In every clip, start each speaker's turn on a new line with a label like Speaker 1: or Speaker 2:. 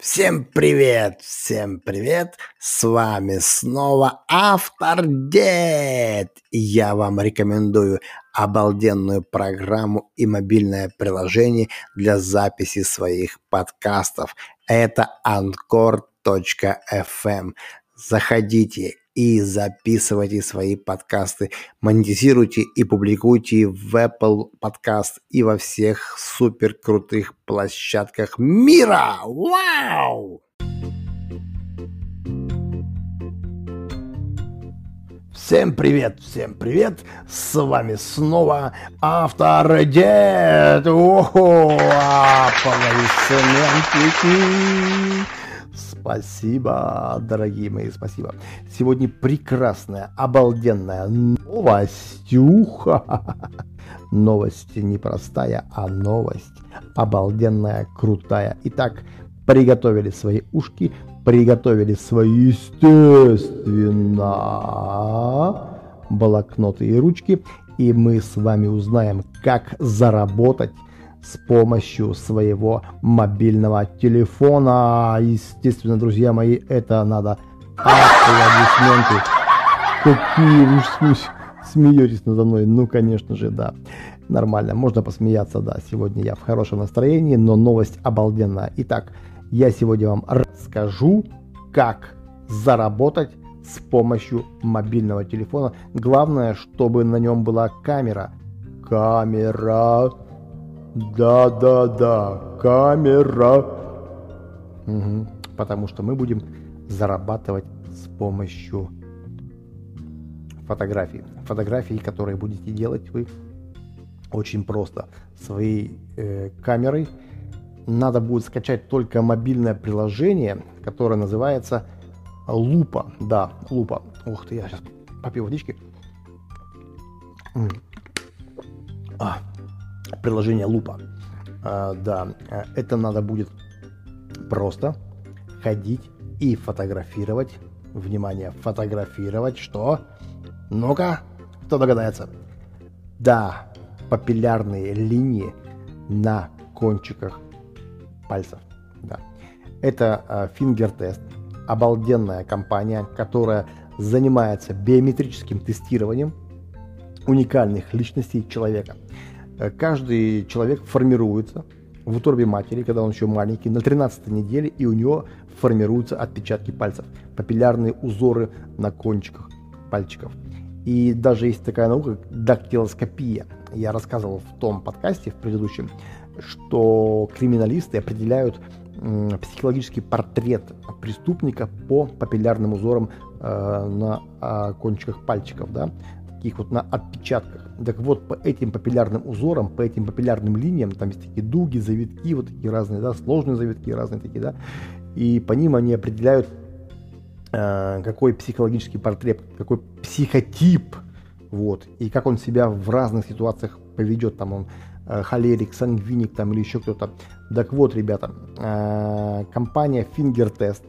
Speaker 1: Всем привет, всем привет, с вами снова Автор Дед. Я вам рекомендую обалденную программу и мобильное приложение для записи своих подкастов. Это Anchor.fm. Заходите и записывайте свои подкасты, монетизируйте и публикуйте в Apple Podcast и во всех супер крутых площадках мира. Вау! Всем привет, всем привет! С вами снова автор Дед! Ого, аплодисментики! Спасибо, дорогие мои, спасибо. Сегодня прекрасная, обалденная новостюха. Новость не простая, а новость обалденная, крутая. Итак, приготовили свои ушки, приготовили свои, естественно, блокноты и ручки. И мы с вами узнаем, как заработать с помощью своего мобильного телефона. Естественно, друзья мои, это надо аплодисменты. Какие вы смеетесь надо мной? Ну, конечно же, да. Нормально, можно посмеяться, да. Сегодня я в хорошем настроении, но новость обалденная. Итак, я сегодня вам расскажу, как заработать с помощью мобильного телефона. Главное, чтобы на нем была камера. Камера. Да-да-да, камера. Угу. Потому что мы будем зарабатывать с помощью фотографий. Фотографии, которые будете делать вы очень просто. Своей э, камерой надо будет скачать только мобильное приложение, которое называется Лупа. Да, Лупа. Ух ты, я сейчас попью водички. А, приложение Лупа. А, да, это надо будет просто ходить и фотографировать. Внимание, фотографировать что? Ну-ка, кто догадается? Да, папиллярные линии на кончиках пальцев. Да. Это э, Test, обалденная компания, которая занимается биометрическим тестированием уникальных личностей человека. Э, каждый человек формируется в утробе матери, когда он еще маленький, на 13 неделе, и у него формируются отпечатки пальцев, папиллярные узоры на кончиках пальчиков. И даже есть такая наука, дактилоскопия. Я рассказывал в том подкасте, в предыдущем, что криминалисты определяют психологический портрет преступника по папиллярным узорам э, на э, кончиках пальчиков. Да? таких вот на отпечатках. Так вот, по этим папиллярным узорам, по этим папиллярным линиям, там есть такие дуги, завитки, вот такие разные, да, сложные завитки, разные такие, да, и по ним они определяют, э, какой психологический портрет, какой психотип, вот, и как он себя в разных ситуациях поведет, там он э, холерик, сангвиник, там или еще кто-то. Так вот, ребята, э, компания Finger Test,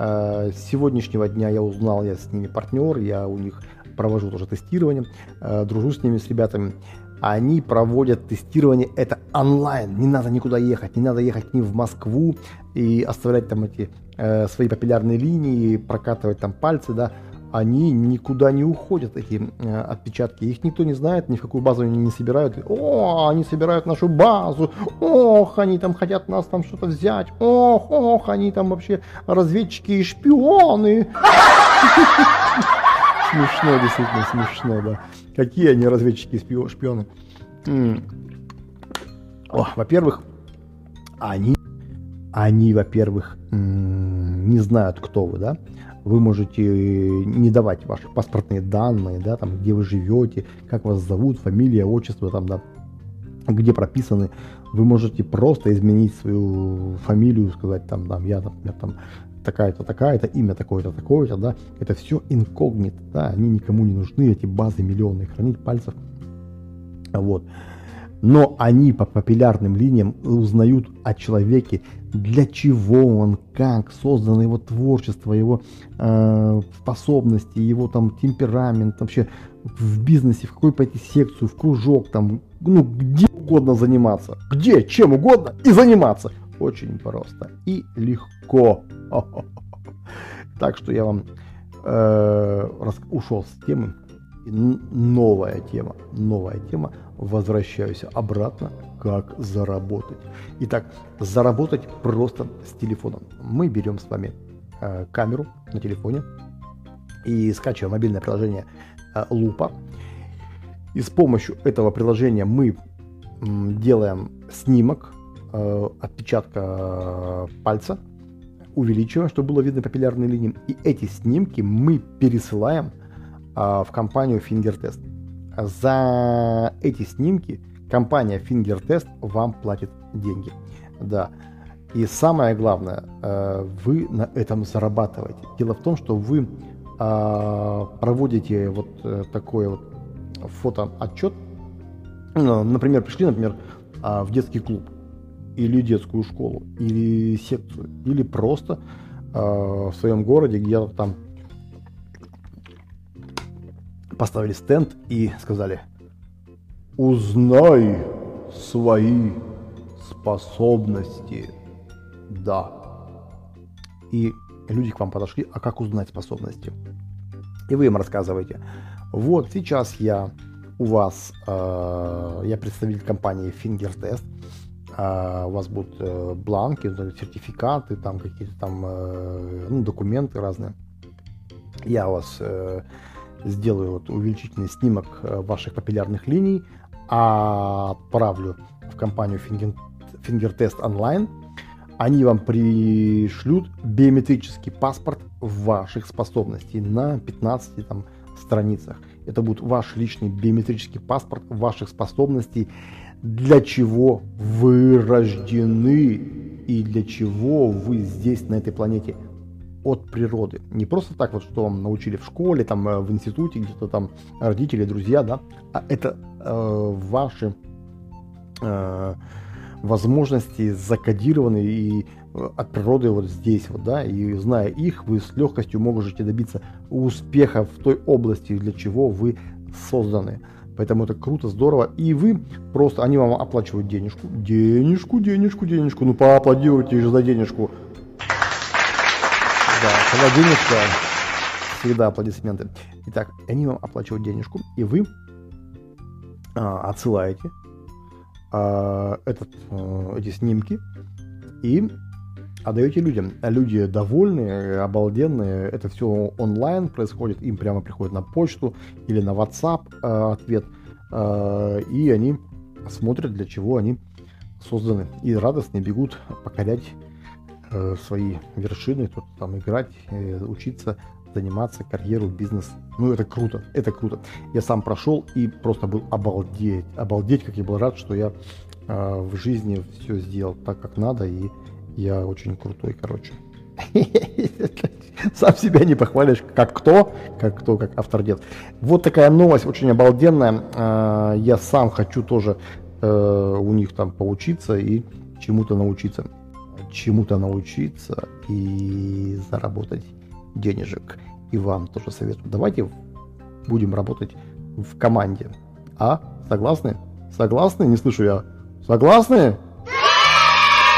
Speaker 1: с сегодняшнего дня я узнал, я с ними партнер, я у них провожу тоже тестирование, э, дружу с ними, с ребятами. Они проводят тестирование, это онлайн, не надо никуда ехать, не надо ехать ни в Москву и оставлять там эти э, свои папиллярные линии, прокатывать там пальцы, да, они никуда не уходят, эти э, отпечатки. Их никто не знает, ни в какую базу они не собирают. О, они собирают нашу базу. Ох, они там хотят нас там что-то взять. Ох, ох, они там вообще разведчики и шпионы. Смешно, действительно смешно, да. Какие они разведчики и шпионы? во-первых, они, они, во-первых, не знают, кто вы, да. Вы можете не давать ваши паспортные данные, да, там, где вы живете, как вас зовут, фамилия, отчество, там, да, где прописаны. Вы можете просто изменить свою фамилию, сказать, там, там, я, например, там, такая-то, такая-то, имя такое-то, такое-то, да, это все инкогнито, да, они никому не нужны, эти базы миллионные, хранить пальцев, вот. Но они по папиллярным линиям узнают о человеке, для чего он, как создано его творчество, его э, способности, его там темперамент, вообще в бизнесе, в какой пойти секцию, в кружок, там, ну, где угодно заниматься, где, чем угодно и заниматься. Очень просто и легко. Так что я вам э, ушел с темы. Новая тема, новая тема. Возвращаюсь обратно, как заработать. Итак, заработать просто с телефоном. Мы берем с вами э, камеру на телефоне и скачиваем мобильное приложение э, Лупа. И с помощью этого приложения мы делаем снимок э, отпечатка э, пальца, увеличиваем, чтобы было видно папиллярные линии. И эти снимки мы пересылаем э, в компанию FingerTest. За эти снимки компания FingerTest вам платит деньги. Да. И самое главное, вы на этом зарабатываете. Дело в том, что вы проводите вот такой вот фотоотчет. Ну, например, пришли, например, в детский клуб или детскую школу, или секцию, или просто э, в своем городе, где там поставили стенд и сказали «Узнай свои способности». Да. И люди к вам подошли, а как узнать способности? И вы им рассказываете, вот сейчас я у вас, э, я представитель компании FingerTest, э, у вас будут э, бланки, сертификаты, там какие-то там э, ну, документы разные. Я у вас э, сделаю вот увеличительный снимок ваших папиллярных линий, а отправлю в компанию FingerTest Online. Они вам пришлют биометрический паспорт ваших способностей на 15 там, страницах. Это будет ваш личный биометрический паспорт ваших способностей, для чего вы рождены и для чего вы здесь, на этой планете, от природы. Не просто так вот, что вам научили в школе, там, э, в институте, где-то там родители, друзья, да, а это э, ваши э, возможности закодированы и от природы вот здесь вот, да, и зная их, вы с легкостью можете добиться успеха в той области, для чего вы созданы. Поэтому это круто, здорово. И вы просто, они вам оплачивают денежку. Денежку, денежку, денежку. Ну поаплодируйте же за денежку. Да, когда денежка, всегда аплодисменты. Итак, они вам оплачивают денежку, и вы а, отсылаете а, этот, а, эти снимки и отдаете людям. Люди довольные, обалденные, это все онлайн происходит, им прямо приходит на почту или на WhatsApp э, ответ, э, и они смотрят, для чего они созданы, и радостно бегут покорять э, свои вершины, кто-то там играть, э, учиться, заниматься, карьеру, бизнес. Ну, это круто, это круто. Я сам прошел и просто был обалдеть, обалдеть, как я был рад, что я э, в жизни все сделал так, как надо, и я очень крутой, короче. Сам себя не похвалишь, как кто, как кто, как автор дед. Вот такая новость, очень обалденная. А, я сам хочу тоже э, у них там поучиться и чему-то научиться. Чему-то научиться и заработать денежек. И вам тоже советую. Давайте будем работать в команде. А? Согласны? Согласны? Не слышу я. Согласны?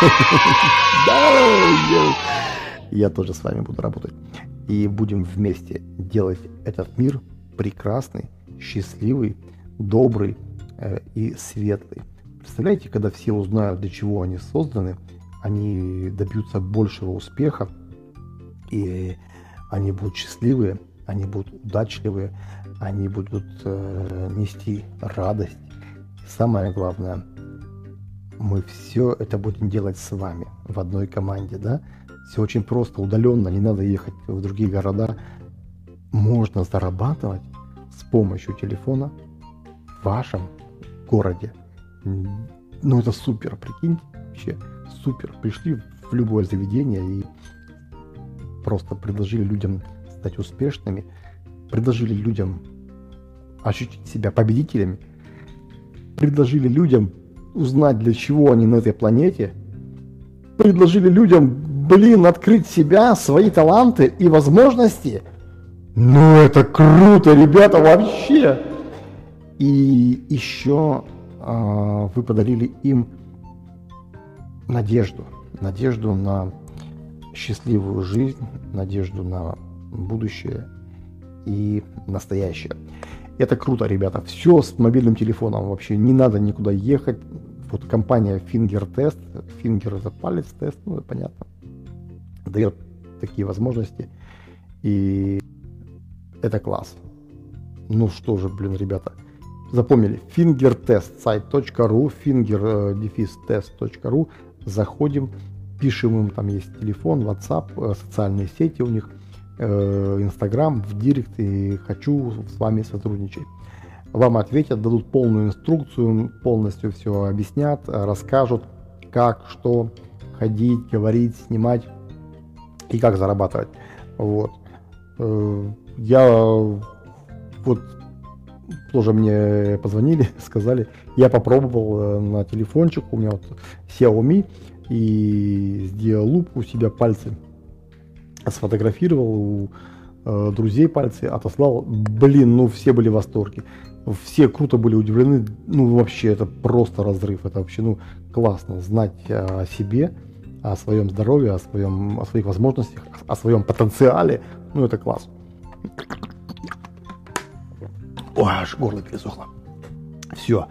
Speaker 1: Да, я тоже с вами буду работать. И будем вместе делать этот мир прекрасный, счастливый, добрый э, и светлый. Представляете, когда все узнают, для чего они созданы, они добьются большего успеха, и они будут счастливые, они будут удачливые, они будут э, нести радость. И самое главное, мы все это будем делать с вами в одной команде, да? Все очень просто, удаленно, не надо ехать в другие города. Можно зарабатывать с помощью телефона в вашем городе. Ну это супер, прикиньте, вообще супер. Пришли в любое заведение и просто предложили людям стать успешными, предложили людям ощутить себя победителями, предложили людям узнать, для чего они на этой планете, предложили людям, блин, открыть себя, свои таланты и возможности. Ну это круто, ребята, вообще! И еще э, вы подарили им надежду. надежду на счастливую жизнь, надежду на будущее и настоящее. Это круто, ребята. Все с мобильным телефоном вообще. Не надо никуда ехать. Вот компания Finger Test, Finger это палец тест, ну понятно, дает такие возможности. И это класс. Ну что же, блин, ребята, запомнили, fingertest сайт.ру, finger-test.ru, заходим, пишем им, там есть телефон, WhatsApp, э, социальные сети у них, э, Инстаграм, в директ и хочу с вами сотрудничать. Вам ответят, дадут полную инструкцию, полностью все объяснят, расскажут, как, что ходить, говорить, снимать и как зарабатывать. Вот. Э, я вот тоже мне позвонили, сказали, я попробовал на телефончик, у меня вот Xiaomi, и сделал луп у себя пальцы, сфотографировал у э, друзей пальцы, отослал. Блин, ну все были в восторге. Все круто были удивлены. Ну вообще это просто разрыв. Это вообще ну классно знать о себе, о своем здоровье, о, своем, о своих возможностях, о своем потенциале. Ну это класс. Ой, аж горло пересохло. Все.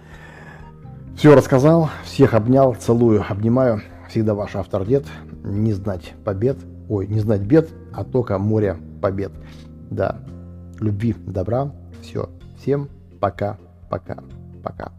Speaker 1: Все рассказал, всех обнял, целую, обнимаю. Всегда ваш автор дед. Не знать побед, ой, не знать бед, а только море побед. Да, любви, добра. Все. Всем пока, пока, пока.